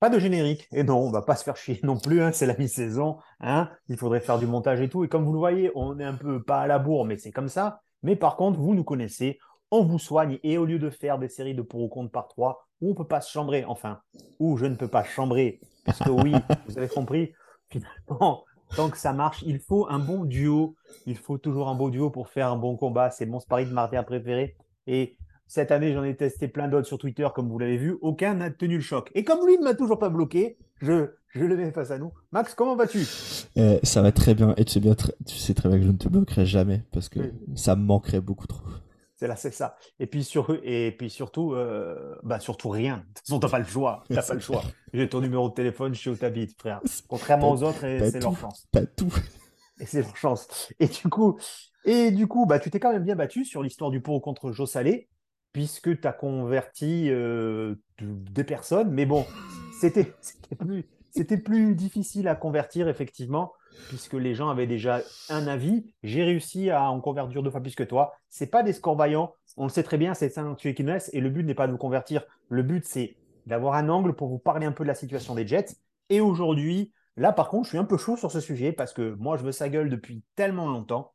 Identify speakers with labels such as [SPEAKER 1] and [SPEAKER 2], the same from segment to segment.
[SPEAKER 1] Pas de générique. Et non, on va pas se faire chier non plus. Hein, c'est la mi-saison. Hein, il faudrait faire du montage et tout. Et comme vous le voyez, on est un peu pas à la bourre, mais c'est comme ça. Mais par contre, vous nous connaissez. On vous soigne. Et au lieu de faire des séries de pour ou contre par trois, où on peut pas se chambrer, enfin, où je ne peux pas chambrer, parce que oui, vous avez compris, finalement, tant que ça marche, il faut un bon duo. Il faut toujours un beau duo pour faire un bon combat. C'est mon sparring de Martin préféré. Et cette année, j'en ai testé plein d'autres sur Twitter, comme vous l'avez vu. Aucun n'a tenu le choc. Et comme lui ne m'a toujours pas bloqué, je, je le mets face à nous. Max, comment vas-tu?
[SPEAKER 2] Euh, Ça va très bien. Et tu sais, bien, tu sais très bien que je ne te bloquerai jamais parce que ça me manquerait beaucoup trop.
[SPEAKER 1] C'est là, c'est ça. Et puis, sur, et puis surtout, euh, bah surtout rien. De toute façon, t'as pas le choix. T'as pas le choix. J'ai ton numéro de téléphone, je sais où t'habites, frère. Contrairement aux autres, c'est leur chance.
[SPEAKER 2] Pas tout.
[SPEAKER 1] Et c'est leur chance. Et du coup, et du coup, bah, tu t'es quand même bien battu sur l'histoire du pour contre Joe Salé puisque tu as converti euh, des personnes. Mais bon, c'était plus, difficile à convertir, effectivement, puisque les gens avaient déjà un avis. J'ai réussi à en convertir deux fois plus que toi. Ce pas des scores vaillants. On le sait très bien, c'est ça laisse. Et le but n'est pas de vous convertir. Le but, c'est d'avoir un angle pour vous parler un peu de la situation des Jets. Et aujourd'hui, là, par contre, je suis un peu chaud sur ce sujet parce que moi, je veux sa gueule depuis tellement longtemps.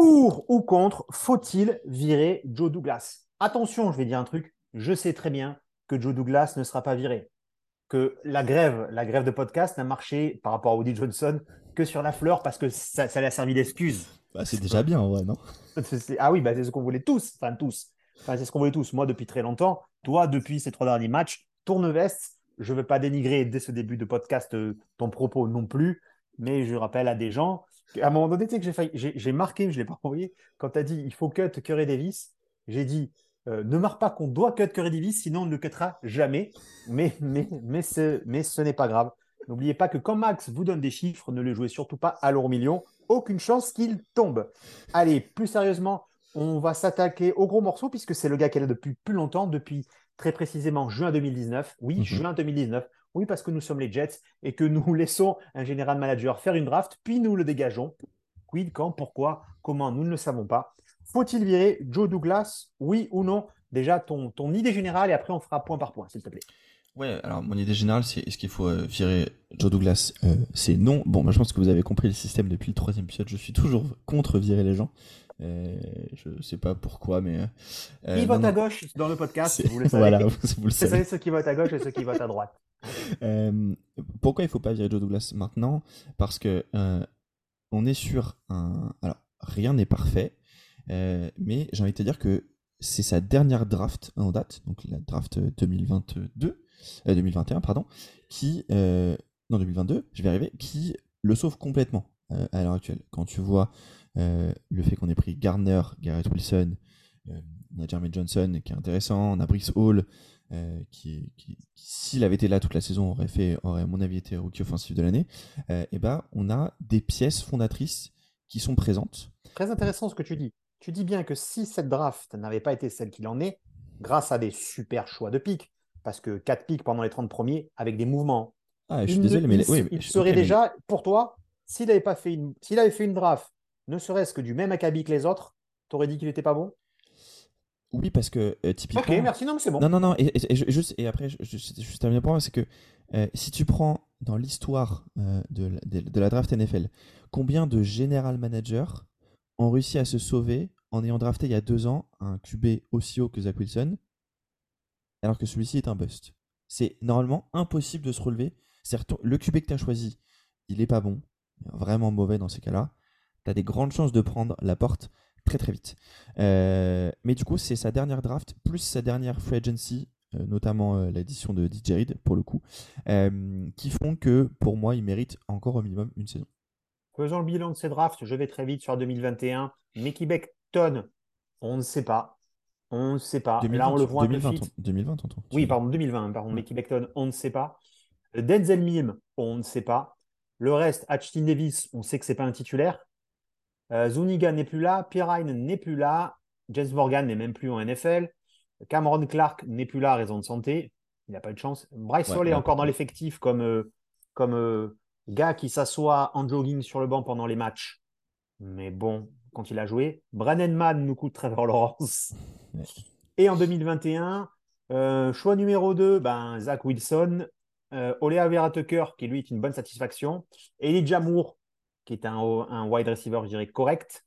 [SPEAKER 1] Pour ou contre, faut-il virer Joe Douglas? Attention, je vais dire un truc. Je sais très bien que Joe Douglas ne sera pas viré. Que la grève, la grève de podcast n'a marché par rapport à Woody Johnson que sur la fleur parce que ça, ça lui a servi d'excuse.
[SPEAKER 2] Bah, c'est déjà bien, ouais, non?
[SPEAKER 1] Ah oui, bah, c'est ce qu'on voulait tous. Enfin, tous. Enfin, c'est ce qu'on voulait tous. Moi, depuis très longtemps. Toi, depuis ces trois derniers matchs, tourne veste. Je ne veux pas dénigrer dès ce début de podcast euh, ton propos non plus, mais je rappelle à des gens à un moment donné, tu sais que j'ai marqué, je ne l'ai pas envoyé, quand tu as dit il faut cut Curry Davis, j'ai dit euh, ne marque pas qu'on doit cut Curry Davis, sinon on ne le cuttera jamais. Mais, mais, mais, ce, mais ce n'est pas grave. N'oubliez pas que quand Max vous donne des chiffres, ne le jouez surtout pas à l'euro million. Aucune chance qu'il tombe. Allez, plus sérieusement, on va s'attaquer au gros morceau puisque c'est le gars qui est là depuis plus longtemps, depuis très précisément juin 2019. Oui, mhm. juin 2019. Oui, parce que nous sommes les Jets et que nous laissons un général manager faire une draft, puis nous le dégageons. Quid, quand, pourquoi, comment, nous ne le savons pas. Faut-il virer Joe Douglas Oui ou non? Déjà, ton, ton idée générale et après on fera point par point, s'il te plaît.
[SPEAKER 2] Ouais, alors mon idée générale, c'est est-ce qu'il faut euh, virer Joe Douglas? Euh, C'est non. Bon, moi je pense que vous avez compris le système depuis le troisième épisode. Je suis toujours contre virer les gens. Euh, je sais pas pourquoi, mais.
[SPEAKER 1] qui vote à gauche dans le podcast? Vous le savez. Voilà, vous, le savez. ceux qui votent à gauche et ceux qui votent à droite.
[SPEAKER 2] Euh, pourquoi il faut pas virer Joe Douglas maintenant? Parce que euh, on est sur un. Alors, rien n'est parfait, euh, mais j'ai envie de te dire que c'est sa dernière draft en date, donc la draft 2022, 2021, pardon, qui. non, 2022, je vais arriver, qui le sauve complètement à l'heure actuelle. Quand tu vois le fait qu'on ait pris Garner, Garrett Wilson, on a Jeremy Johnson qui est intéressant, on a Brice Hall, euh, qui, s'il avait été là toute la saison, aurait fait, aurait à mon avis été rookie offensif de l'année. et euh, eh ben, on a des pièces fondatrices qui sont présentes.
[SPEAKER 1] Très intéressant ce que tu dis. Tu dis bien que si cette draft n'avait pas été celle qu'il en est, grâce à des super choix de pics, parce que 4 pics pendant les 30 premiers avec des mouvements.
[SPEAKER 2] Ah, je suis désolé, mais
[SPEAKER 1] il, serait déjà, pour toi, s'il avait, pas fait une, s'il avait fait une draft, ne serait-ce que du même acabit que les autres, tu aurais dit qu'il n'était pas bon?
[SPEAKER 2] Oui, parce que euh, typiquement.
[SPEAKER 1] Ok, merci, non, c'est bon.
[SPEAKER 2] Non, non, non, et, juste, et après, je, je, termine point, c'est que euh, si tu prends dans l'histoire euh, de, de, la draft NFL, combien de general managers ont réussi à se sauver en ayant drafté il y a deux ans un QB aussi haut que Zach Wilson, alors que celui-ci est un bust? C'est normalement impossible de se relever. Certes, le QB que tu as choisi, il est pas bon, vraiment mauvais dans ces cas-là. Tu as des grandes chances de prendre la porte très très vite. Euh, mais du coup, c'est sa dernière draft plus sa dernière free agency, euh, notamment euh, l'édition de DJ Reed pour le coup, qui font que pour moi, il mérite encore au minimum une saison.
[SPEAKER 1] Faisons le bilan de ces drafts. Je vais très vite sur 2021. Mickey Beckton, on ne sait pas. On ne sait pas. Là, on le voit
[SPEAKER 2] 2020, 2020,
[SPEAKER 1] Oui, pardon, 2020. Pardon, Mickey Beckton, on ne sait pas. Denzel Mim, on ne sait pas. Le reste, Ashton Davis, on sait que c'est pas un titulaire. Euh, Zuniga n'est plus là, Pirine n'est plus là, James Morgan n'est même plus en NFL, Cameron Clark n'est plus là à raison de santé, il n'a pas eu de chance. Bryce Hall est encore dans l'effectif comme, euh, comme euh, gars qui s'assoit en jogging sur le banc pendant les matchs. Mais bon, quand il a joué. Brandon Mann nous coûte Trevor Lawrence. Et en 2021, Euh, choix numéro 2, ben, Zach Wilson. Euh, Olea Vera Tucker, qui lui est une bonne satisfaction. Elijah Moore, qui est un, un wide receiver, je dirais, correct.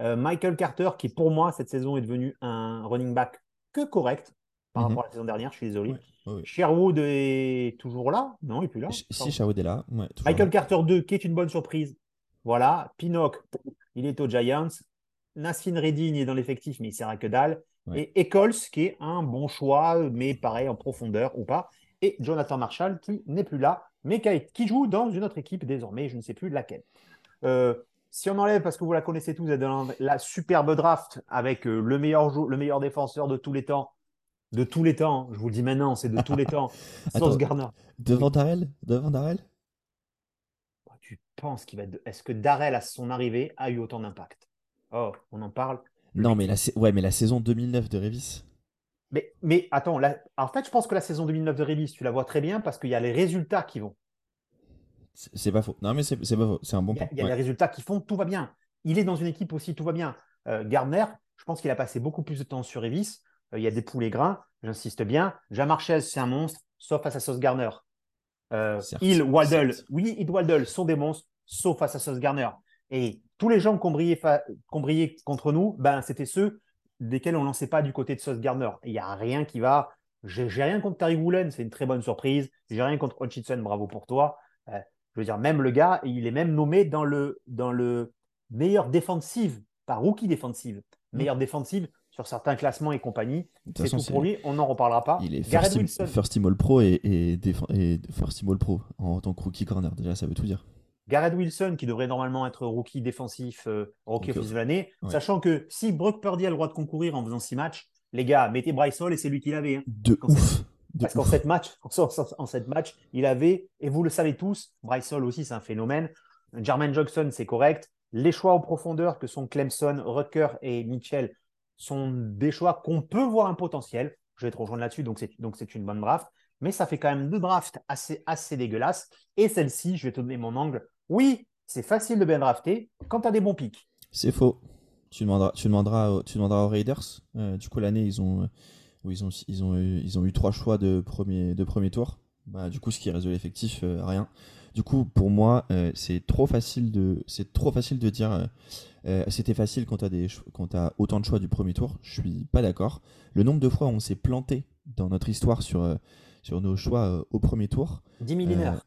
[SPEAKER 1] Euh, Michael Carter, qui pour moi, cette saison, est devenu un running back que correct par
[SPEAKER 2] Mhm.
[SPEAKER 1] rapport à la saison dernière, je suis désolé.
[SPEAKER 2] Ouais, ouais, ouais.
[SPEAKER 1] Sherwood est toujours là? Non, il est plus là.
[SPEAKER 2] Si si Sherwood est là,
[SPEAKER 1] Michael
[SPEAKER 2] là.
[SPEAKER 1] Carter 2, qui est une bonne surprise. Voilà. Pinnock, il est aux Giants. Nassin Redding est dans l'effectif, mais il sert à que dalle. Et Eccles, qui est un bon choix, mais pareil, en profondeur ou pas. Et Jonathan Marshall, qui n'est plus là, mais qui, joue dans une autre équipe désormais, je ne sais plus laquelle. Euh, si on enlève, parce que vous la connaissez tous, vous êtes dans la superbe draft avec euh, le, meilleur jou- le meilleur défenseur de tous les temps. De tous les temps, je vous le dis maintenant, c'est de tous les temps.
[SPEAKER 2] Attends.
[SPEAKER 1] Sauce Garner.
[SPEAKER 2] Devant Darrell Devant Darrell?
[SPEAKER 1] Tu penses qu'il va être. Est-ce que Darrell, à son arrivée, a eu autant d'impact? Oh, on en parle.
[SPEAKER 2] Non, mais la, ouais, mais la saison 2009 de Revis.
[SPEAKER 1] Mais, mais attends, en fait, je pense que la saison 2009 de Revis, tu la vois très bien parce qu'il y a les résultats qui vont.
[SPEAKER 2] C'est pas faux. Non, mais c'est pas faux. C'est un bon
[SPEAKER 1] Il y a,
[SPEAKER 2] point.
[SPEAKER 1] il y a
[SPEAKER 2] Ouais.
[SPEAKER 1] les résultats qui font, tout va bien. Il est dans une équipe aussi, tout va bien. Euh, Gardner, je pense qu'il a passé beaucoup plus de temps sur Revis. Euh, il y a des poulets grains, j'insiste bien. Jean c'est un monstre, sauf face à Sauce Garner. Euh, Hill, Waddle, oui, Hill, Waddle sont des monstres, sauf face à Sauce Garner. Et tous les gens qui ont brillé, fa- qui ont brillé contre nous, ben, c'était ceux desquels on ne lançait pas du côté de Sauce Garner. Il n'y a rien qui va. J'ai rien contre Tariq Woolen, c'est une très bonne surprise. J'ai rien contre Hutchinson, bravo pour toi. Euh, je veux dire, même le gars, il est même nommé dans le, dans le meilleur défensive, pas rookie défensive, meilleur défensive sur certains classements et compagnie. C'est tout pour lui, on n'en reparlera pas.
[SPEAKER 2] Il est first team,
[SPEAKER 1] Wilson.
[SPEAKER 2] first team All Pro et, et, first team All Pro en tant que rookie corner. Déjà, ça veut tout dire.
[SPEAKER 1] Garrett Wilson, qui devrait normalement être rookie défensif, euh, rookie offensive de l'année,
[SPEAKER 2] ouais.
[SPEAKER 1] sachant que si Brock Purdy a le droit de concourir en faisant six matchs, les gars, mettez Bryce Hall et c'est lui qui l'avait. hein.
[SPEAKER 2] De ouf. De
[SPEAKER 1] Parce qu'en sept matchs, en, en sept matchs, il avait, et vous le savez tous, Bryce Hall aussi, c'est un phénomène. Jermaine Jackson, c'est correct. Les choix en profondeur que sont Clemson, Rucker et Mitchell sont des choix qu'on peut voir un potentiel. Je vais te rejoindre là-dessus, donc c'est, donc c'est une bonne draft. Mais ça fait quand même deux drafts assez, assez dégueulasses. Et celle-ci, je vais te donner mon angle. Oui, c'est facile de bien drafter quand tu as des bons pics.
[SPEAKER 2] C'est faux. Tu demanderas, tu demanderas, aux- tu demanderas aux Raiders. Euh, du coup, l'année, ils ont, euh, où ils ont, ils ont, eu, ils ont eu trois choix de premier, de premier tour. Bah, du coup, ce qui reste de l'effectif, euh, rien. Du coup, pour moi, euh, c'est trop facile de, c'est trop facile de dire. euh, c'était facile quand tu as autant de choix du premier tour. Je suis pas d'accord. Le nombre de fois où on s'est planté dans notre histoire sur, sur nos choix au premier tour.
[SPEAKER 1] 10 millénaires.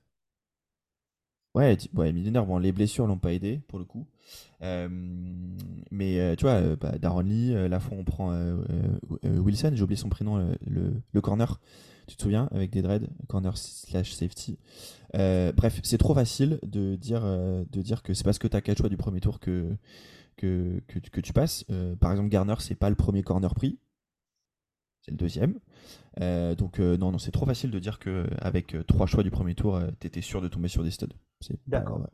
[SPEAKER 2] Ouais, di- ouais, bon, les blessures l'ont pas aidé pour le coup. Euh, mais euh, tu vois, euh, bah, Darren Lee, euh, la fois on prend Wilson, j'ai oublié son prénom, le, corner, tu te souviens, avec des dreads, corner slash safety. Bref, c'est trop facile de dire, de dire que c'est parce que tu as quatre choix du premier tour que, que, que, tu- que tu passes. Par exemple, Garner, c'est pas le premier corner pris, c'est le deuxième. Euh, donc euh, non, non, c'est trop facile de dire que avec euh, trois choix du premier tour, euh, t'étais sûr de tomber sur des studs.
[SPEAKER 1] D'accord.
[SPEAKER 2] ouais.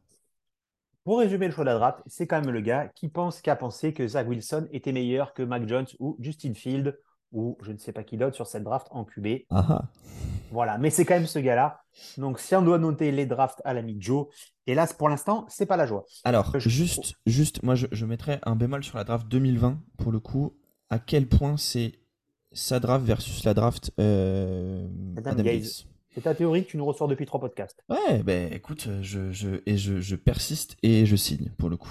[SPEAKER 1] Pour résumer le choix de la draft, c'est quand même le gars qui pense, qui a pensé que Zach Wilson était meilleur que Mac Jones ou Justin Field ou je ne sais pas qui d'autre sur cette draft en QB.
[SPEAKER 2] Ah ah.
[SPEAKER 1] Voilà, mais c'est quand même ce gars-là. Donc si on doit noter les drafts à l'ami Joe, hélas pour l'instant, c'est pas la joie.
[SPEAKER 2] Alors,
[SPEAKER 1] Je-
[SPEAKER 2] juste, juste, moi je, je mettrais un bémol sur la draft 2020 pour le coup. À quel point c'est sa draft versus la draft euh,
[SPEAKER 1] Adam
[SPEAKER 2] Adam
[SPEAKER 1] Gaze. C'est ta théorie que tu nous ressors depuis trois podcasts.
[SPEAKER 2] Ouais, ben écoute, je, je, et je, je persiste et je signe pour le coup.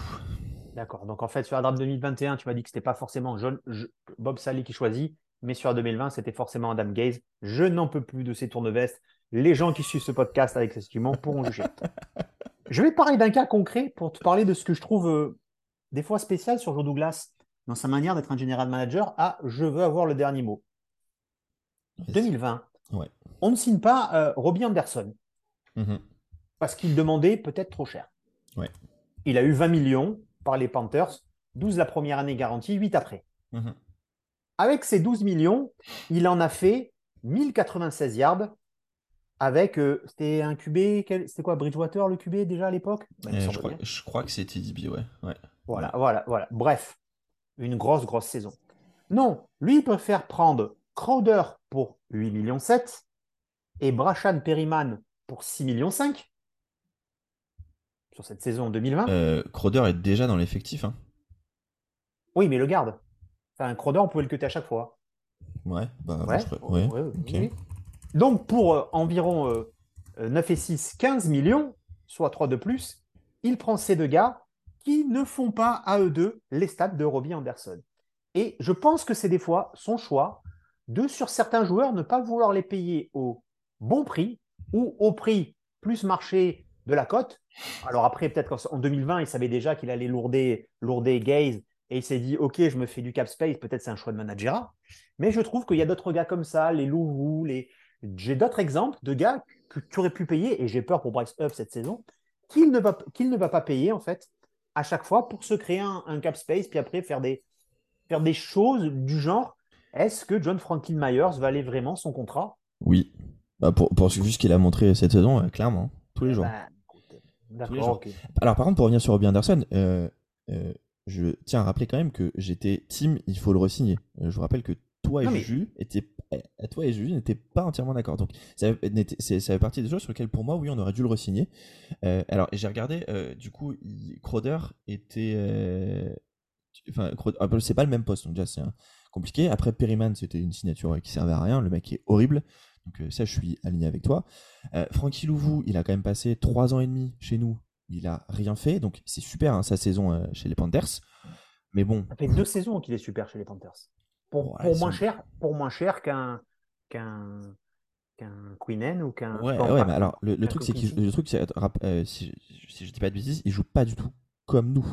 [SPEAKER 1] D'accord. Donc en fait, sur la draft 2021, tu m'as dit que c'était pas forcément John, je- Bob Sally qui choisit, mais sur la 2020, c'était forcément Adam Gaze. Je n'en peux plus de ces tourne-vestes. Les gens qui suivent ce podcast avec ces instruments pourront juger. je vais te parler d'un cas concret pour te parler de ce que je trouve euh, des fois spécial sur Joe Douglas dans sa manière d'être un general manager à je veux avoir le dernier mot.
[SPEAKER 2] Vas-y.
[SPEAKER 1] 2020,
[SPEAKER 2] Ouais.
[SPEAKER 1] on ne signe pas euh, Robbie Anderson
[SPEAKER 2] Mhm.
[SPEAKER 1] parce qu'il demandait peut-être trop cher.
[SPEAKER 2] Ouais.
[SPEAKER 1] Il a eu 20 millions par les Panthers, 12 la première année garantie, 8 après.
[SPEAKER 2] Mhm.
[SPEAKER 1] Avec ces 12 millions, il en a fait 1096 yards avec, euh, c'était un QB, quel- c'était quoi, Bridgewater le QB déjà à l'époque?
[SPEAKER 2] Euh, crois, je crois que c'était DB, ouais. ouais.
[SPEAKER 1] Voilà, voilà, voilà. Bref, une grosse, grosse saison. Non, lui, il préfère prendre Crowder pour 8 millions 7 et Brashan Perryman pour 6 millions 5 sur cette saison 2020.
[SPEAKER 2] Euh, Crowder est déjà dans l'effectif. Hein.
[SPEAKER 1] Oui, mais le garde. Enfin, Crowder, on pouvait le cuter à chaque fois.
[SPEAKER 2] Ouais, bah,
[SPEAKER 1] Ouais,
[SPEAKER 2] je
[SPEAKER 1] ouais, oui. Donc, pour euh, environ euh, 9 et 6, 15 millions, soit 3 de plus, il prend ces deux gars qui ne font pas à eux deux les stats de Robbie Anderson. Et je pense que c'est des fois son choix de, sur certains joueurs, ne pas vouloir les payer au bon prix ou au prix plus marché de la cote. Alors après, peut-être qu'en 2020, il savait déjà qu'il allait lourder, lourder Gaze et il s'est dit, OK, je me fais du cap space, peut-être c'est un choix de manager. Mais je trouve qu'il y a d'autres gars comme ça, les Louvou, les... j'ai d'autres exemples de gars que tu aurais pu payer, et j'ai peur pour Bryce Huff cette saison, qu'il ne, va, qu'il ne va pas payer en fait à chaque fois pour se créer un, un cap space, puis après faire des, faire des choses du genre est-ce que John Franklin Myers va aller vraiment son contrat?
[SPEAKER 2] Oui. Bah, pour, pour vu ce qu'il a montré cette saison, euh, clairement, tous les jours.
[SPEAKER 1] Bah, écoute,
[SPEAKER 2] Tous les
[SPEAKER 1] D'accord,
[SPEAKER 2] jours.
[SPEAKER 1] ok.
[SPEAKER 2] Alors par contre, pour revenir sur Robbie Anderson, euh, euh, je tiens à rappeler quand même que j'étais team, il faut le re-signer. Je vous rappelle que toi et
[SPEAKER 1] Non, mais-
[SPEAKER 2] Juju étaient, toi et Juju n'étaient pas entièrement d'accord. Donc ça, fait partie des choses sur lesquelles pour moi, oui, on aurait dû le re-signer. Euh, alors j'ai regardé, euh, du coup, il- Crowder était, euh, enfin, Crowder- ah, c'est pas le même poste, donc déjà c'est compliqué. Après Perryman, c'était une signature qui servait à rien. Le mec est horrible. Donc euh, ça, je suis aligné avec toi. Euh, Francky Louvou, il a quand même passé trois ans et demi chez nous. Il a rien fait, donc c'est super hein, sa saison euh, chez les Panthers. Mais bon,
[SPEAKER 1] Ça fait deux saisons qu'il est super chez les Panthers. Pour,
[SPEAKER 2] Ouais,
[SPEAKER 1] pour moins cher, pour moins cher qu'un qu'un qu'un Queenen ou qu'un.
[SPEAKER 2] ouais, ouais, mais alors le, truc c'est qu'il le truc c'est euh, si, si je dis pas de bêtises, il joue pas du tout comme nous.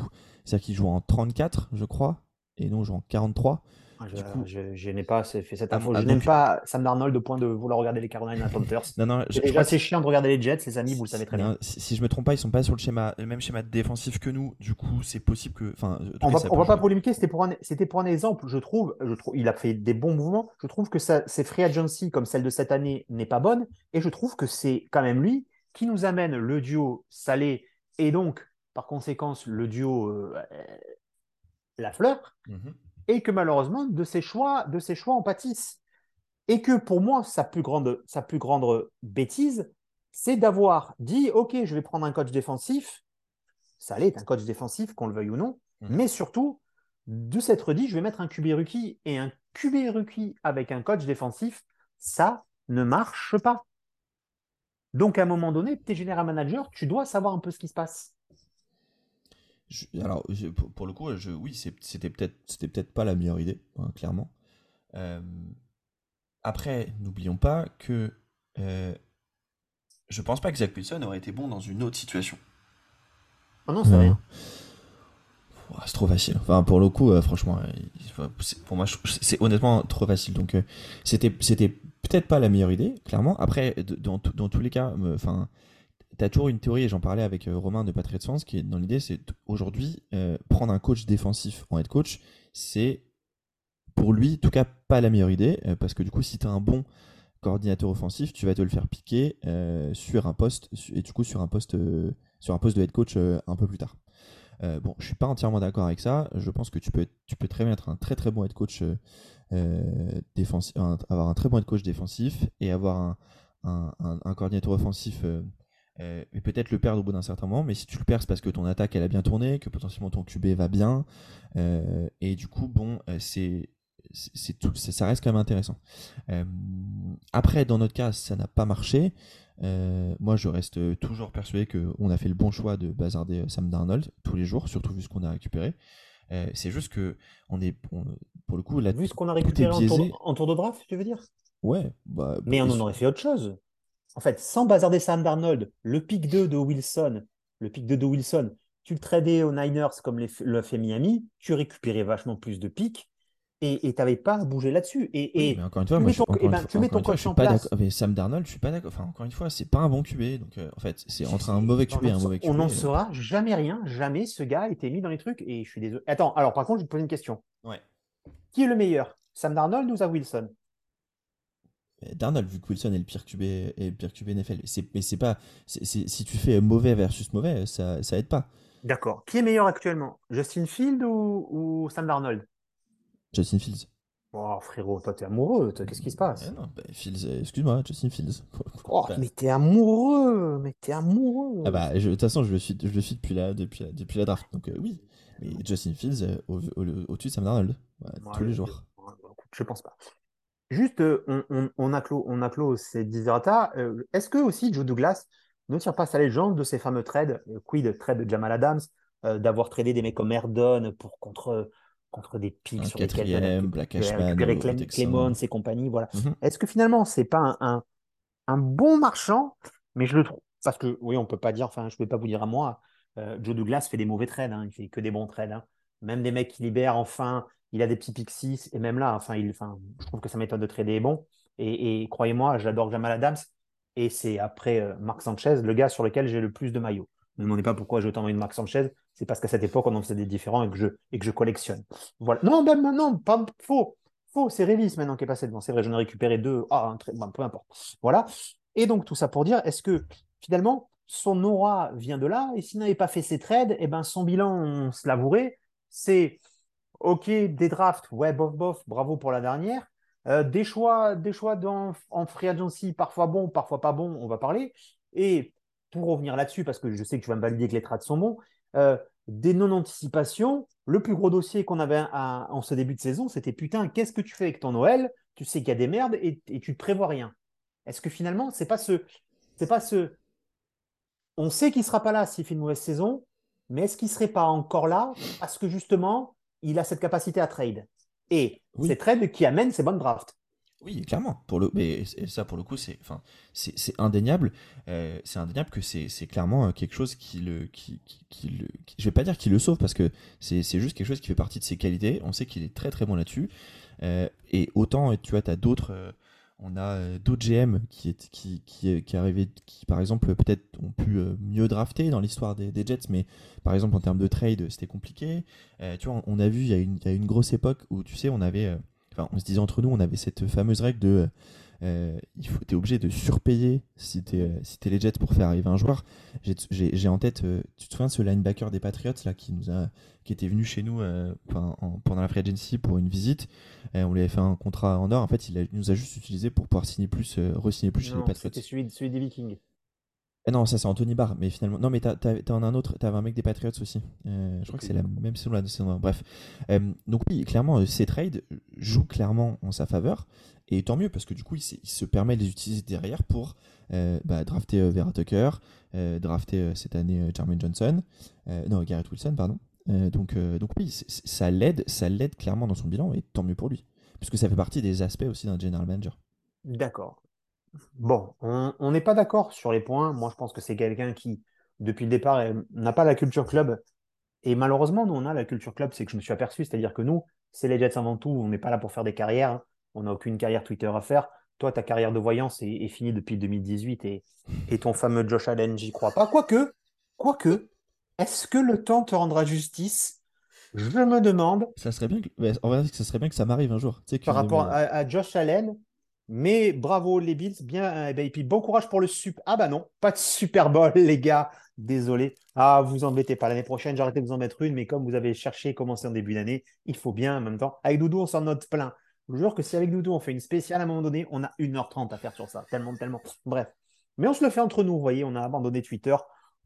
[SPEAKER 2] C'est-à-dire qu'il joue en 34, je crois, et nous on joue en 43.
[SPEAKER 1] Ah, Je,
[SPEAKER 2] coup-
[SPEAKER 1] je- je n'ai pas fait cette
[SPEAKER 2] Ah,
[SPEAKER 1] info.
[SPEAKER 2] ah,
[SPEAKER 1] je n'aime pas Sam Darnold au point de vouloir regarder les Carolina Panthers.
[SPEAKER 2] Non, non, je,
[SPEAKER 1] C'est
[SPEAKER 2] je
[SPEAKER 1] déjà
[SPEAKER 2] que-
[SPEAKER 1] chiant de regarder les Jets, les amis, vous le savez très bien.
[SPEAKER 2] Non, si, si je me trompe pas, ils sont pas sur le schéma, le même schéma défensif que nous. Du coup, c'est possible que, enfin,
[SPEAKER 1] On va, on va pas polémiquer, c'était pour, un, c'était pour un exemple, je trouve, je trouve. Il a fait des bons mouvements. Je trouve que ça, ses free agency, comme celle de cette année, n'est pas bonne. Et je trouve que c'est quand même lui qui nous amène le duo Salé et donc, par conséquence, le duo euh, euh, Lafleur.
[SPEAKER 2] Mhm.
[SPEAKER 1] Et que malheureusement, de ses choix, de ses choix en pâtissent. Et que pour moi, sa plus grande, sa plus grande bêtise, c'est d'avoir dit Ok, je vais prendre un coach défensif. Ça allait être un coach défensif, qu'on le veuille ou non.
[SPEAKER 2] Mhm.
[SPEAKER 1] Mais surtout, de s'être dit Je vais mettre un QB rookie. Et un QB rookie avec un coach défensif, ça ne marche pas. Donc, à un moment donné, tu es général manager, tu dois savoir un peu ce qui se passe.
[SPEAKER 2] Je- alors, je- pour, pour le coup, je, oui, c'est- c'était peut-être, c'était peut-être pas la meilleure idée, hein, clairement. Euh, après, n'oublions pas que euh, je pense pas que Zach Wilson aurait été bon dans une autre situation.
[SPEAKER 1] Oh non, va.
[SPEAKER 2] ouah, c'est trop facile. Enfin, pour le coup, euh, franchement, euh, c'est- pour moi, c'est honnêtement trop facile. Donc, c'était, c'était peut-être pas la meilleure idée, clairement. Après, dans, dans tous les cas, me- enfin, t'as toujours une théorie, et j'en parlais avec euh, Romain de Patriot Sens, qui est dans l'idée, c'est aujourd'hui, euh, prendre un coach défensif en head coach, c'est pour lui, en tout cas, pas la meilleure idée, euh, parce que du coup, si t'as un bon coordinateur offensif, tu vas te le faire piquer sur un poste, et du coup, sur un poste, sur un poste de head coach un peu plus tard. Bon, je suis pas entièrement d'accord avec ça. Je pense que tu peux, tu peux très bien être un très très bon head coach défensif, avoir un très bon head coach défensif et avoir un- un coordinateur offensif euh, et peut-être le perdre au bout d'un certain moment. Mais si tu le perds, c'est parce que ton attaque elle a bien tourné, que potentiellement ton QB va bien euh, et du coup, bon, euh, c'est c'est tout, ça ça reste quand même intéressant. Euh, après, dans notre cas, ça n'a pas marché. Moi, je reste toujours persuadé qu'on a fait le bon choix de bazarder Sam Darnold tous les jours, surtout vu ce qu'on a récupéré. C'est juste que on est, on- pour le coup, là,
[SPEAKER 1] Vu ce qu'on a récupéré en tour, en tour de draft, tu veux dire?
[SPEAKER 2] Ouais, bah,
[SPEAKER 1] Mais on en aurait fait autre chose. En fait, sans bazarder Sam Darnold, le pick 2 de Wilson, le pick 2 de Wilson, tu le tradais aux Niners comme le fait Miami, tu récupérais vachement plus de picks et tu n'avais pas à bouger là-dessus. Et,
[SPEAKER 2] Oui, mais encore une fois,
[SPEAKER 1] tu
[SPEAKER 2] moi,
[SPEAKER 1] mets
[SPEAKER 2] je,
[SPEAKER 1] eh ben, tu mets ton coach en place.
[SPEAKER 2] avec Sam Darnold, je suis pas d'accord. Enfin, encore une fois, c'est pas un bon QB. Donc, euh, en fait, c'est entre un mauvais QB et un mauvais QB.
[SPEAKER 1] on n'en
[SPEAKER 2] euh,
[SPEAKER 1] saura jamais rien. Jamais ce gars a été mis dans les trucs. Et je suis désolé. Attends, alors par contre, je vais te poser une question.
[SPEAKER 2] Ouais.
[SPEAKER 1] Qui est le meilleur? Sam Darnold ou Zach Wilson?
[SPEAKER 2] Darnold, vu que Wilson est le pire QB, est le pire QB NFL, mais c'est pas, si tu fais mauvais versus mauvais, ça, ça aide pas.
[SPEAKER 1] D'accord. Qui est meilleur actuellement? Justin Field ou, ou Sam Darnold?
[SPEAKER 2] Justin Fields.
[SPEAKER 1] Oh frérot, toi t'es amoureux, toi, qu'est-ce qui se passe?
[SPEAKER 2] Eh non, bah, Fields, euh, excuse-moi, Justin Fields.
[SPEAKER 1] Oh,
[SPEAKER 2] Bah,
[SPEAKER 1] mais t'es amoureux, mais t'es amoureux.
[SPEAKER 2] ah bah, je- de toute façon, je le suis, je le suis depuis la, depuis la, depuis la draft, donc euh, oui. Mais Justin Fields euh, au, au- au-dessus de Sam Darnold, Ouais, tous les
[SPEAKER 1] je-
[SPEAKER 2] jours.
[SPEAKER 1] écoute, Je pense pas. Juste, on, on, a clos, on a clos ces desiderata. Est-ce que aussi Joe Douglas ne tire pas sa légende de ces fameux trades, quid trade de Jamal Adams, d'avoir tradé des mecs comme Erdon pour contre contre des pics sur lesquels
[SPEAKER 2] Black Ashman,
[SPEAKER 1] Clemons et compagnie. Voilà. Mhm. Est-ce que finalement, c'est pas un, un, bon marchand? Mais je le trouve. Parce que, oui, on peut pas dire, enfin, je ne vais pas vous dire à moi, euh, Joe Douglas fait des mauvais trades, hein, il fait que des bons trades. Hein. Même des mecs qui libèrent, enfin, il a des petits pixies, et même là, enfin, il, enfin je trouve que sa méthode de trader est bon. Et, croyez-moi, j'adore Jamal Adams, et c'est après euh, Marc Sanchez, le gars sur lequel j'ai le plus de maillots. Ne me demandez pas pourquoi j'ai autant de Marc Sanchez, c'est parce qu'à cette époque, on en faisait des différents et que je, et que je collectionne. Voilà. Non, ben, non, pas faux. Faux, c'est Révis maintenant qui est passé devant. C'est vrai, j'en ai récupéré deux. Ah, peu importe. Voilà. Et donc, tout ça pour dire, est-ce que finalement, son aura vient de là? Et s'il n'avait pas fait ses trades, eh ben, son bilan, on se l'avouerait, c'est OK, des drafts, ouais, bof, bof, bravo pour la dernière. Euh, des choix, des choix dans, en free agency, parfois bons, parfois pas bons, on va parler. Et pour revenir là-dessus, parce que je sais que tu vas me valider que les trades sont bons, euh, des non-anticipations. Le plus gros dossier qu'on avait en ce début de saison, c'était putain, qu'est-ce que tu fais avec ton Noël? Tu sais qu'il y a des merdes et, tu ne prévois rien. Est-ce que finalement, c'est pas ce. C'est pas ce. On sait qu'il ne sera pas là s'il fait une mauvaise saison, mais est-ce qu'il ne serait pas encore là parce que justement, il a cette capacité à trade Et c'est trade qui amène ses bonnes drafts.
[SPEAKER 2] Oui, clairement. Pour le, mais ça, pour le coup, c'est, enfin, c'est, indéniable. Euh, c'est indéniable que c'est, clairement euh, quelque chose qui le, qui, qui, le, je vais pas dire qu'il le sauve parce que c'est, juste quelque chose qui fait partie de ses qualités. On sait qu'il est très très bon là-dessus. Euh, et autant, tu vois, as d'autres, on a d'autres GM qui est, qui, qui, qui arrivé, qui par exemple peut-être ont pu mieux drafter dans l'histoire des, des, Jets, mais par exemple en termes de trade, c'était compliqué. tu vois, on a vu il y a une, il y a une grosse époque où tu sais, on avait on se disait entre nous, on avait cette fameuse règle de euh, il faut, t'es obligé de surpayer si t'es, euh, si les Jets pour faire arriver un joueur. J'ai, en tête, euh, tu te souviens de ce linebacker des Patriots là qui nous a, qui était venu chez nous pendant la free agency pour une visite. on lui avait fait un contrat en or. En fait, il, nous a juste utilisé pour pouvoir signer plus, re-signer plus chez les Patriots.
[SPEAKER 1] C'était celui, celui des Vikings.
[SPEAKER 2] Eh non, ça c'est Anthony Barr, mais finalement. Non, mais t'en as un autre, t'avais un mec des Patriots aussi. Euh, je crois que c'est la même saison saison. Bref. Euh, donc, oui, clairement, euh, ces trades jouent clairement en sa faveur. Et tant mieux, parce que du coup, il, se permet de les utiliser derrière pour bah, drafter Vera Tucker, drafter cette année Jermaine Johnson, non, Garrett Wilson, pardon. donc, donc, oui, ça l'aide, ça l'aide clairement dans son bilan, et tant mieux pour lui. Puisque ça fait partie des aspects aussi d'un general manager.
[SPEAKER 1] D'accord. Bon, on n'est pas d'accord sur les points. Moi, je pense que c'est quelqu'un qui, depuis le départ, n'a pas la culture club. Et malheureusement, nous, on a la culture club, c'est que je me suis aperçu, c'est-à-dire que nous, c'est les Jets avant tout, on n'est pas là pour faire des carrières, hein. on n'a aucune carrière Twitter à faire. Toi, ta carrière de voyance est, finie depuis 2018 et, et, ton fameux Josh Allen, j'y crois pas. Quoique, quoique, est-ce que le temps te rendra justice? Je me demande.
[SPEAKER 2] Ça serait bien que, ça serait bien que ça m'arrive un jour.
[SPEAKER 1] par rapport à Josh Allen, mais bravo les Bills, bien, et puis bon courage pour le Super. Ah bah non, pas de Super Bowl les gars, désolé. Ah, vous embêtez pas, l'année prochaine j'arrête de vous en mettre une, mais comme vous avez cherché commencer en début d'année, il faut bien en même temps. Avec Doudou, on s'en note plein. Je vous jure que si avec Doudou on fait une spéciale à un moment donné, on a 1h30 à faire sur ça, tellement, tellement. Bref. Mais on se le fait entre nous, vous voyez, on a abandonné Twitter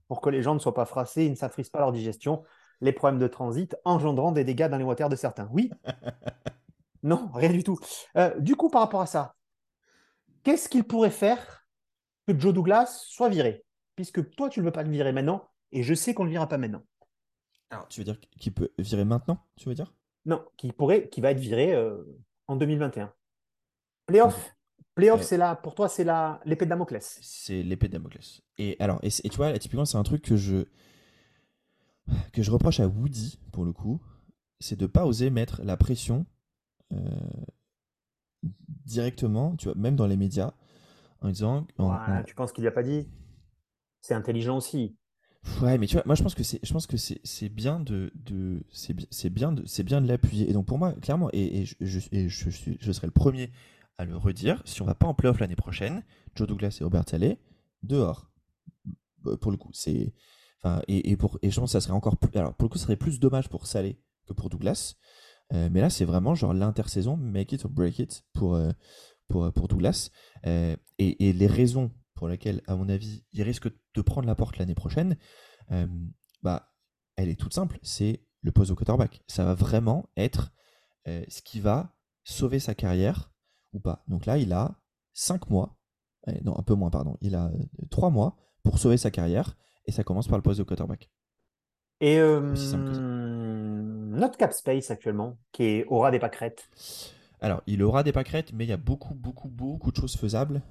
[SPEAKER 1] pour que les gens ne soient pas frassés, ils ne s'affrisent pas leur digestion, les problèmes de transit engendrant des dégâts dans les waters de certains. Oui? Non, rien du tout. Euh, du coup, par rapport à ça, qu'est-ce qu'il pourrait faire que Joe Douglas soit viré? Puisque toi, tu ne veux pas le virer maintenant, et je sais qu'on ne le virera pas maintenant.
[SPEAKER 2] Alors, tu veux dire qu'il peut virer maintenant, tu veux dire?
[SPEAKER 1] Non, qu'il pourrait, qui va être viré euh, en 2021. Playoff, playoff, c'est là, pour toi, c'est là l'épée de Damoclès.
[SPEAKER 2] C'est l'épée de Damoclès. Et alors, et, tu vois, typiquement, c'est un truc que je que je reproche à Woody pour le coup, c'est de pas oser mettre la pression euh, directement, tu vois, même dans les médias, en disant.
[SPEAKER 1] Tu penses qu'il n'y a pas dit? C'est intelligent aussi.
[SPEAKER 2] Ouais, mais tu vois, moi je pense que c'est, je pense que c'est, c'est bien de, de c'est, c'est bien de, c'est bien de l'appuyer. Et donc pour moi, clairement, et, et, je, je, je, je serai le premier à le redire, si on va pas en playoff l'année prochaine, Joe Douglas et Robert Saleh, dehors. Bah, pour le coup, c'est, enfin, et, et pour, et je pense que ça serait encore plus, alors pour le coup, ça serait plus dommage pour Saleh que pour Douglas. Euh, mais là, c'est vraiment genre l'intersaison, make it or break it pour, euh, pour, pour Douglas. Euh, et, les raisons pour lesquelles, à mon avis, il risque de prendre la porte l'année prochaine, bah, elle est toute simple. C'est le poste au quarterback. Ça va vraiment être ce qui va sauver sa carrière ou pas. Donc là, il a 5 mois, non, un peu moins, pardon, il a 3 mois pour sauver sa carrière, et ça commence par le poste de quarterback.
[SPEAKER 1] Et notre cap space actuellement, qui est aura des pâquerettes.
[SPEAKER 2] Alors, il aura des pâquerettes, mais il y a beaucoup, beaucoup, beaucoup de choses faisables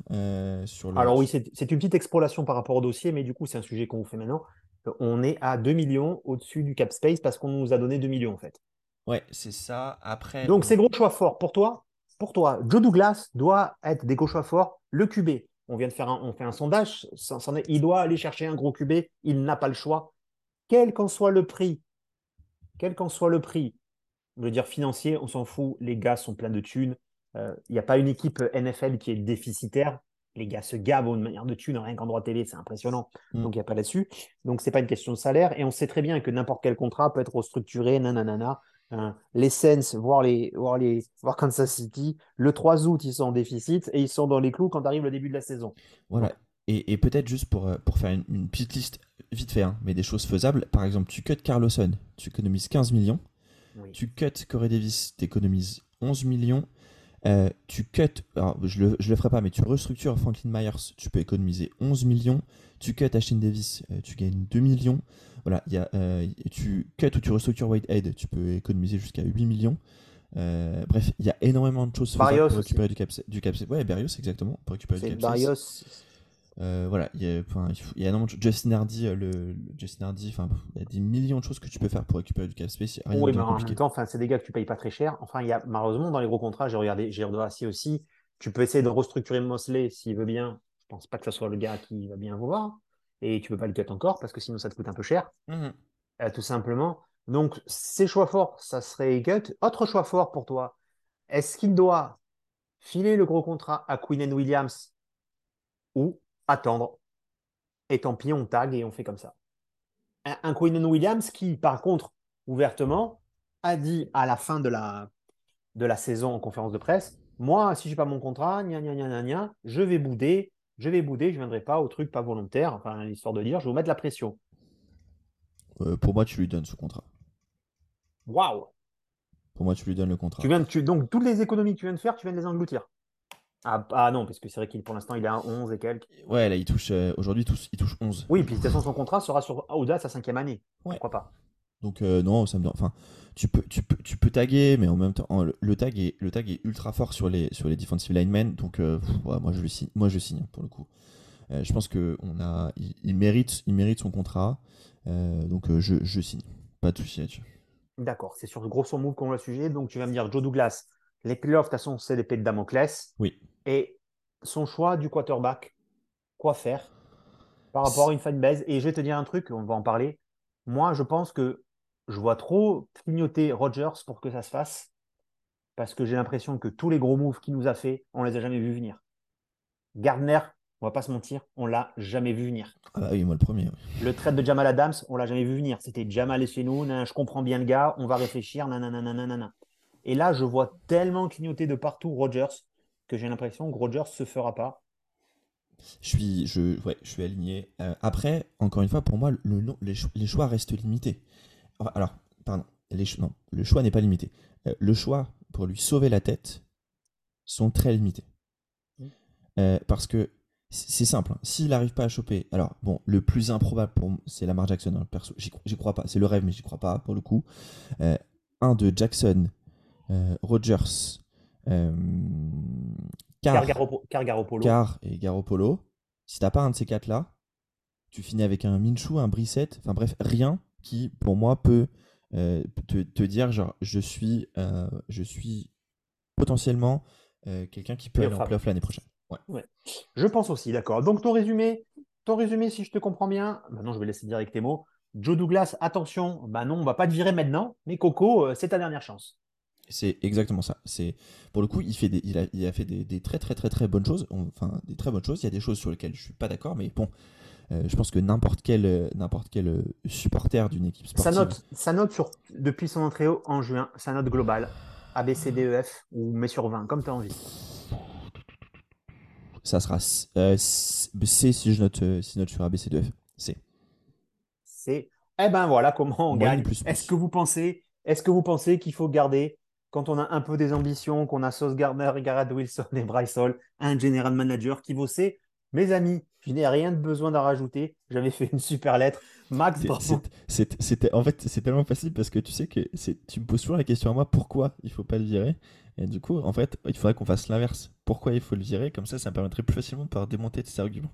[SPEAKER 2] sur le.
[SPEAKER 1] Alors oui, c'est une petite extrapolation par rapport au dossier, mais du coup, c'est un sujet qu'on vous fait maintenant. On est à 2 millions au-dessus du cap space parce qu'on nous a donné 2 millions en fait.
[SPEAKER 2] Ouais, c'est ça. Après.
[SPEAKER 1] Donc, c'est gros choix fort pour toi. Pour toi, Joe Douglas doit être des gros choix forts. Le QB, on vient de faire un, on fait un sondage. il doit aller chercher un gros QB. Il n'a pas le choix. Quel qu'en soit le prix, quel qu'en soit le prix, je veux dire financier, on s'en fout. Les gars sont pleins de thunes. Il euh, n'y a pas une équipe NFL qui est déficitaire. Les gars se gavent de manière de thunes, rien qu'en droit télé, c'est impressionnant. Mm. Donc il n'y a pas là-dessus. Donc ce n'est pas une question de salaire. Et on sait très bien que n'importe quel contrat peut être restructuré, nanana. Hein. les Saints, voire, les, voir les, voir Kansas City, le 3 août, ils sont en déficit et ils sont dans les clous quand arrive le début de la saison.
[SPEAKER 2] Voilà. Et, peut-être juste pour, euh, pour faire une, petite liste vite fait, hein, mais des choses faisables. Par exemple, tu cut Carlosson, tu économises 15 millions. Tu cut Corey Davis, tu économises 11 millions. Euh, tu cut, alors je le, le ferai pas, mais tu restructures Franklin Myers, tu peux économiser 11 millions. Tu cut Ashton Davis, euh, tu gagnes 2 millions. Voilà, y a, euh, tu cut ou tu restructures Whitehead, tu peux économiser jusqu'à 8 millions. bref, il y a énormément de choses
[SPEAKER 1] pour
[SPEAKER 2] récupérer du cap. Du cap ouais, Barrios, exactement. Pour récupérer du cap.
[SPEAKER 1] Barrios,
[SPEAKER 2] euh, voilà, il y, a, il y a énormément de Justin Hardy, euh, le, Justin Hardy, enfin, il y a des millions de choses que tu peux faire pour récupérer du cap space.
[SPEAKER 1] oui, mais en même temps, enfin, c'est des gars que tu payes pas très cher. Enfin, il y a malheureusement dans les gros contrats, j'ai regardé, j'ai regardé aussi. Tu peux essayer de restructurer Mosley s'il veut bien. Je pense pas que ce soit le gars qui va bien voir. Et tu peux pas le cut encore parce que sinon ça te coûte un peu cher. Mmh euh, tout simplement. Donc, ces choix forts, ça serait cut. Autre choix fort pour toi, est-ce qu'il doit filer le gros contrat à Queen Williams ou attendre. Et tant pis, on tag et on fait comme ça. Un, un Williams qui, par contre, ouvertement, a dit à la fin de la, de la saison en conférence de presse Moi, si je n'ai pas mon contrat, gna, gna, gna, gna, je vais bouder, je vais bouder, je ne viendrai pas au truc pas volontaire, enfin, l'histoire de dire je vais vous mettre la pression.
[SPEAKER 2] Euh, pour moi, tu lui donnes ce contrat.
[SPEAKER 1] Waouh
[SPEAKER 2] Pour moi, tu lui donnes le contrat.
[SPEAKER 1] Tu viens tu, donc, toutes les économies que tu viens de faire, tu viens de les engloutir. Ah, ah, non, parce que c'est vrai qu'il pour l'instant il est à 11 et quelques.
[SPEAKER 2] Ouais, là il touche euh, aujourd'hui il touche 11.
[SPEAKER 1] Oui, puis de toute façon son contrat sera sur Auda sa cinquième année. Pourquoi pas?
[SPEAKER 2] Donc euh, non, ça me enfin tu peux tu peux tu peux taguer mais en même temps le, tag est le tag est ultra fort sur les sur les defensive linemen donc euh, moi je signe moi je signe pour le coup. je pense que on a il, mérite il mérite son contrat donc je, je signe. Pas de souci là-dessus.
[SPEAKER 1] D'accord, c'est sur le gros son move qu'on va le sujet donc tu vas me dire Joe Douglas les playoffs, de toute façon, c'est l'épée de Damoclès.
[SPEAKER 2] Oui.
[SPEAKER 1] Et son choix du quarterback, quoi faire par rapport à une fanbase? Et je vais te dire un truc, on va en parler. Moi, je pense que je vois trop clignoter Rogers pour que ça se fasse. Parce que j'ai l'impression que tous les gros moves qu'il nous a fait, on les a jamais vus venir. Gardner, on va pas se mentir, on l'a jamais vu venir.
[SPEAKER 2] Ah bah oui, moi le premier.
[SPEAKER 1] Le trade de Jamal Adams, on l'a jamais vu venir. C'était Jamal et chez nous, je comprends bien le gars, on va réfléchir, nanana. Et là, je vois tellement clignoter de partout Rogers que j'ai l'impression que Rogers se fera pas.
[SPEAKER 2] Je suis, je, ouais, je suis aligné. Euh, après, encore une fois, pour moi, le, les, choix restent limités. Alors, pardon, les, non, le choix n'est pas limité. Euh, le choix pour lui sauver la tête sont très limités. Mmh. Euh, parce que c'est simple. Hein. S'il n'arrive pas à choper, alors bon, le plus improbable pour c'est Lamar Jackson. Hein, perso, j'y crois pas. C'est le rêve, mais j'y crois pas pour le coup. un de Jackson Rogers, euh, Car, Car, et Garoppolo. Si t'as pas un de ces quatre-là, tu finis avec un Minshew, un Brissette, enfin bref, rien qui, pour moi, peut euh, te, dire genre, je suis, je suis potentiellement quelqu'un qui peut aller en playoff l'année prochaine.
[SPEAKER 1] Je pense aussi, d'accord. Donc ton résumé, ton résumé, si je te comprends bien, maintenant je vais laisser dire tes mots. Joe Douglas, attention, bah non, on va pas te virer maintenant, mais Coco, c'est ta dernière chance.
[SPEAKER 2] C'est exactement ça. C'est pour le coup, il fait des, il a, il a fait des, très très très très bonnes choses. Enfin, des très bonnes choses. Il y a des choses sur lesquelles je suis pas d'accord, mais bon, euh, je pense que n'importe quel n'importe quel euh, supporter d'une équipe sportive.
[SPEAKER 1] Sa note, sa note sur depuis son entrée en juin, sa note globale, A B C D E F ou met sur 20, comme tu as envie.
[SPEAKER 2] Ça sera euh, C si je note si je note sur A B C D E F. C.
[SPEAKER 1] C. Eh ben voilà comment on gagne. Est-ce que vous pensez, est-ce que vous pensez qu'il faut garder quand on a un peu des ambitions, qu'on a Sauce Gardner, Garrett Wilson et Bryce Hall, un general manager qui bossait. Mes amis, je n'ai rien de besoin d'en rajouter. J'avais fait une super lettre. Max,
[SPEAKER 2] c'était en fait c'est tellement facile parce que tu sais que tu me poses toujours la question à moi pourquoi il faut pas le virer? Et du coup en fait il faudrait qu'on fasse l'inverse pourquoi il faut le virer? Comme ça ça me permettrait plus facilement de pouvoir démonter tes arguments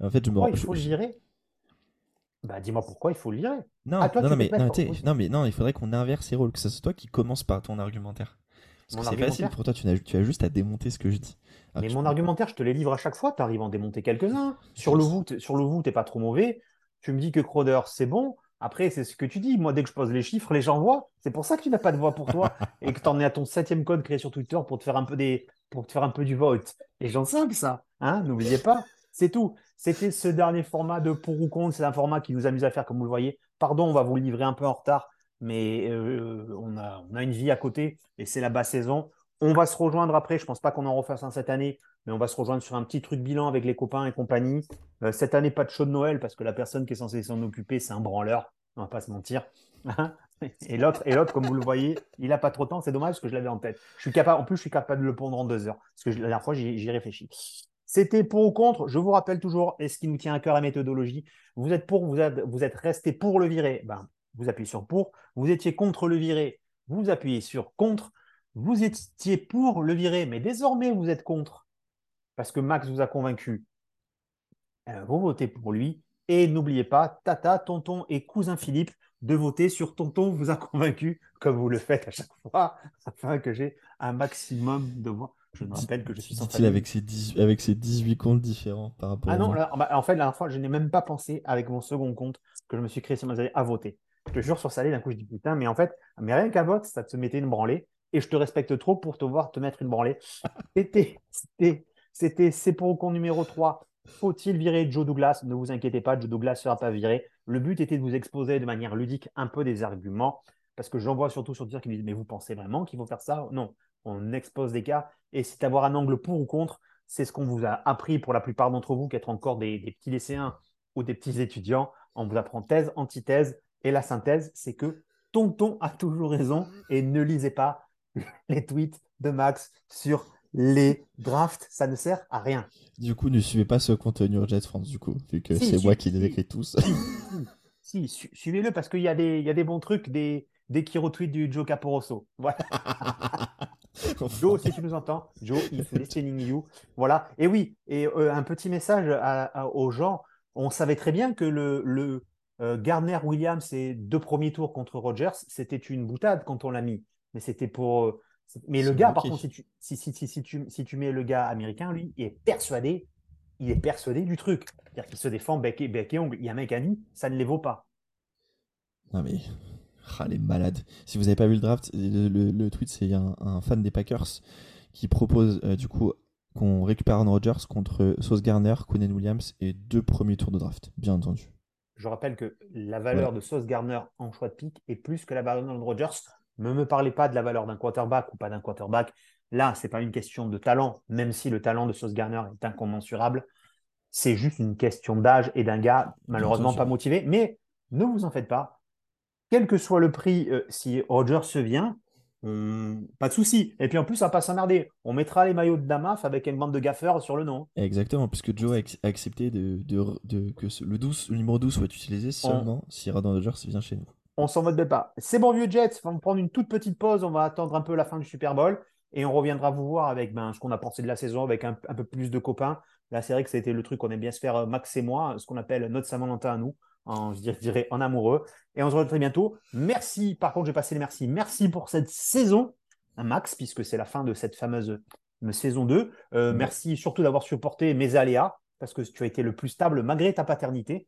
[SPEAKER 2] en fait
[SPEAKER 1] je pourquoi il faut le virer? Bah dis-moi pourquoi il faut le virer
[SPEAKER 2] non ah, non, mais, non, mais non il faudrait qu'on inverse les rôles que ce soit toi qui commence par ton argumentaire parce que c'est facile pour toi tu as, tu as juste à démonter ce que je dis
[SPEAKER 1] ah, mais mon argumentaire je te les livre à chaque fois tu arrives à en démonter quelques-uns sur le vous sur le vous t'es pas trop mauvais tu me dis que Crowder, c'est bon. Après, c'est ce que tu dis. Moi, dès que je pose les chiffres, les gens voient. C'est pour ça que tu n'as pas de voix pour toi et que tu en es à ton septième code créé sur Twitter pour te faire un peu, des... pour te faire un peu du vote. Les gens savent ça. Hein N'oubliez pas. C'est tout. C'était ce dernier format de pour ou contre. C'est un format qui nous amuse à faire, comme vous le voyez. Pardon, on va vous le livrer un peu en retard, mais euh, on, a, une vie à côté et c'est la basse saison. On va se rejoindre après. Je ne pense pas qu'on en refasse un cette année, mais on va se rejoindre sur un petit truc bilan avec les copains et compagnie. Euh, cette année, pas de show de Noël parce que la personne qui est censée s'en occuper, c'est un branleur. On va pas se mentir. et l'autre, et l'autre, comme vous le voyez, il n'a pas trop de temps. C'est dommage parce que je l'avais en tête. Je suis capable, en plus, je suis capable de le pondre en deux heures parce que la dernière fois, j'y, réfléchi. C'était pour ou contre. Je vous rappelle toujours, et ce qui nous tient à cœur la méthodologie, vous êtes pour, vous êtes, resté pour le virer. Ben, vous appuyez sur pour. Vous étiez contre le virer. Vous appuyez sur contre. Vous étiez pour le virer, mais désormais vous êtes contre parce que Max vous a convaincu. Euh, vous votez pour lui. Et n'oubliez pas, Tata, Tonton et Cousin Philippe, de voter sur Tonton vous a convaincu, comme vous le faites à chaque fois, afin que j'ai un maximum de voix. Je me rappelle que je suis
[SPEAKER 2] sans avec ses, 18, avec ses 18 comptes différents par rapport
[SPEAKER 1] Ah non, bah, en fait, la dernière fois, je n'ai même pas pensé avec mon second compte que je me suis créé sur ma à voter. Je te jure sur Salé, d'un coup, je dis putain, mais en fait, mais rien qu'à vote, ça te mettait une branlée et je te respecte trop pour te voir te mettre une branlée. C'était, c'était, c'est pour con numéro 3. Faut-il virer Joe Douglas? Ne vous inquiétez pas, Joe Douglas ne sera pas viré. Le but était de vous exposer de manière ludique un peu des arguments, parce que j'en vois surtout sur Twitter qui me disent Mais vous pensez vraiment qu'il faut faire ça? Non, on expose des cas, et c'est d'avoir un angle pour ou contre. C'est ce qu'on vous a appris pour la plupart d'entre vous, qui êtes encore des, des petits lycéens ou des petits étudiants. On vous apprend thèse, antithèse, et la synthèse, c'est que Tonton a toujours raison, et ne lisez pas les tweets de Max sur les drafts, ça ne sert à rien.
[SPEAKER 2] Du coup, ne suivez pas ce contenu Jet France, du coup, vu que c'est moi qui les écris tous.
[SPEAKER 1] si, suivez-le parce qu'il y, a des, y a des bons trucs, des, des qui retweetent du Joe Caporoso. Voilà. Joe, si tu nous entends, Joe, if listening you. Voilà. Et oui, et euh, un petit message aux gens. On savait très bien que le, le euh, Gardner Williams et deux premiers tours contre Rogers, c'était une boutade quand on l'a mis. Mais c'était pour. Euh, mais le gars, par contre, si tu, si, si, si, tu, si tu mets le gars américain, lui, il est persuadé, il est persuadé du truc. C'est-à-dire qu'il se défend bec et, bec et ongle. Il y a un mec à dit, ça ne les vaut pas.
[SPEAKER 2] Non mais, ah, les malades. Si vous n'avez pas vu le draft, le, tweet, c'est un, un, fan des Packers qui propose euh, du coup qu'on récupère Aaron Rodgers contre Sauce Garner, Quinn Williams et deux premiers tours de draft, bien entendu.
[SPEAKER 1] Je rappelle que la valeur de Sauce Garner en choix de pick est plus que la valeur de Rodgers ne me parlez pas de la valeur d'un quarterback ou pas d'un quarterback. Là, ce n'est pas une question de talent, même si le talent de Sauce Garner est incommensurable. C'est juste une question d'âge et d'un gars malheureusement pas motivé. Mais ne vous en faites pas. Quel que soit le prix, euh, si Roger se vient, pas de souci. Et puis en plus, ça va pas s'emmerder. On mettra les maillots de Damaf avec une bande de gaffeurs sur le nom.
[SPEAKER 2] Exactement, puisque Joe a accepté de, que le, 12, le numéro 12 soit utilisé seulement si Radon Rodgers vient chez nous
[SPEAKER 1] on s'en moque pas. C'est bon, vieux Jets. On va prendre une toute petite pause. On va attendre un peu la fin du Super Bowl et on reviendra vous voir avec ben, ce qu'on a pensé de la saison, avec un, peu plus de copains. Là, c'est vrai que c'était le truc qu'on aime bien se faire, euh, Max et moi, ce qu'on appelle notre Saint-Valentin à nous, en, je dirais en amoureux. Et on se retrouve très bientôt. Merci. Par contre, j'ai passé les merci. Merci pour cette saison, hein, Max, puisque c'est la fin de cette fameuse euh, saison 2. Euh, merci surtout d'avoir supporté mes aléas, parce que tu as été le plus stable malgré ta paternité.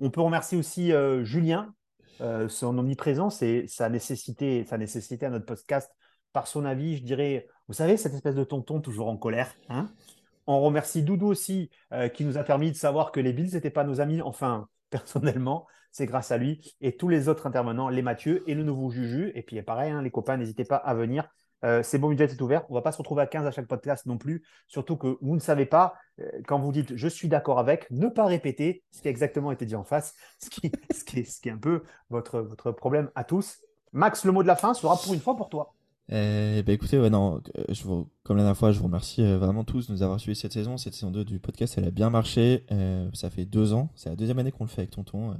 [SPEAKER 1] On peut remercier aussi Julien, euh, son omniprésence et sa nécessité, sa nécessité à notre podcast par son avis, je dirais, vous savez, cette espèce de tonton toujours en colère. Hein On remercie Doudou aussi, euh, qui nous a permis de savoir que les Bills n'étaient pas nos amis. Enfin, personnellement, c'est grâce à lui. Et tous les autres intervenants, les Mathieu et le nouveau Juju. Et puis, pareil, hein, les copains, n'hésitez pas à venir. Euh, c'est bon, budget est ouvert. On ne va pas se retrouver à 15 à chaque podcast non plus. Surtout que vous ne savez pas, euh, quand vous dites je suis d'accord avec, ne pas répéter ce qui a exactement été dit en face, ce qui, est, ce qui est un peu votre problème à tous. Max, le mot de la fin sera pour une fois pour toi.
[SPEAKER 2] Euh, bah écoutez, ouais, non, euh, je vous, comme la dernière fois, je vous remercie euh, vraiment tous de nous avoir suivis cette saison. Cette saison 2 du podcast, elle a bien marché. Euh, ça fait deux ans. C'est la deuxième année qu'on le fait avec Tonton.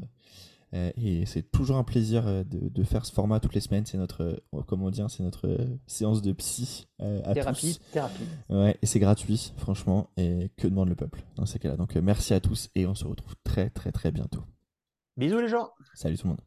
[SPEAKER 2] euh, et c'est toujours un plaisir de, de faire ce format toutes les semaines. C'est notre, euh, comment dire, c'est notre séance de psy euh, à
[SPEAKER 1] Thérapie,
[SPEAKER 2] tous.
[SPEAKER 1] thérapie.
[SPEAKER 2] Ouais, et c'est gratuit, franchement. Et que demande le peuple dans ces cas-là. Donc merci à tous et on se retrouve très très très bientôt.
[SPEAKER 1] Bisous les gens.
[SPEAKER 2] Salut tout le monde.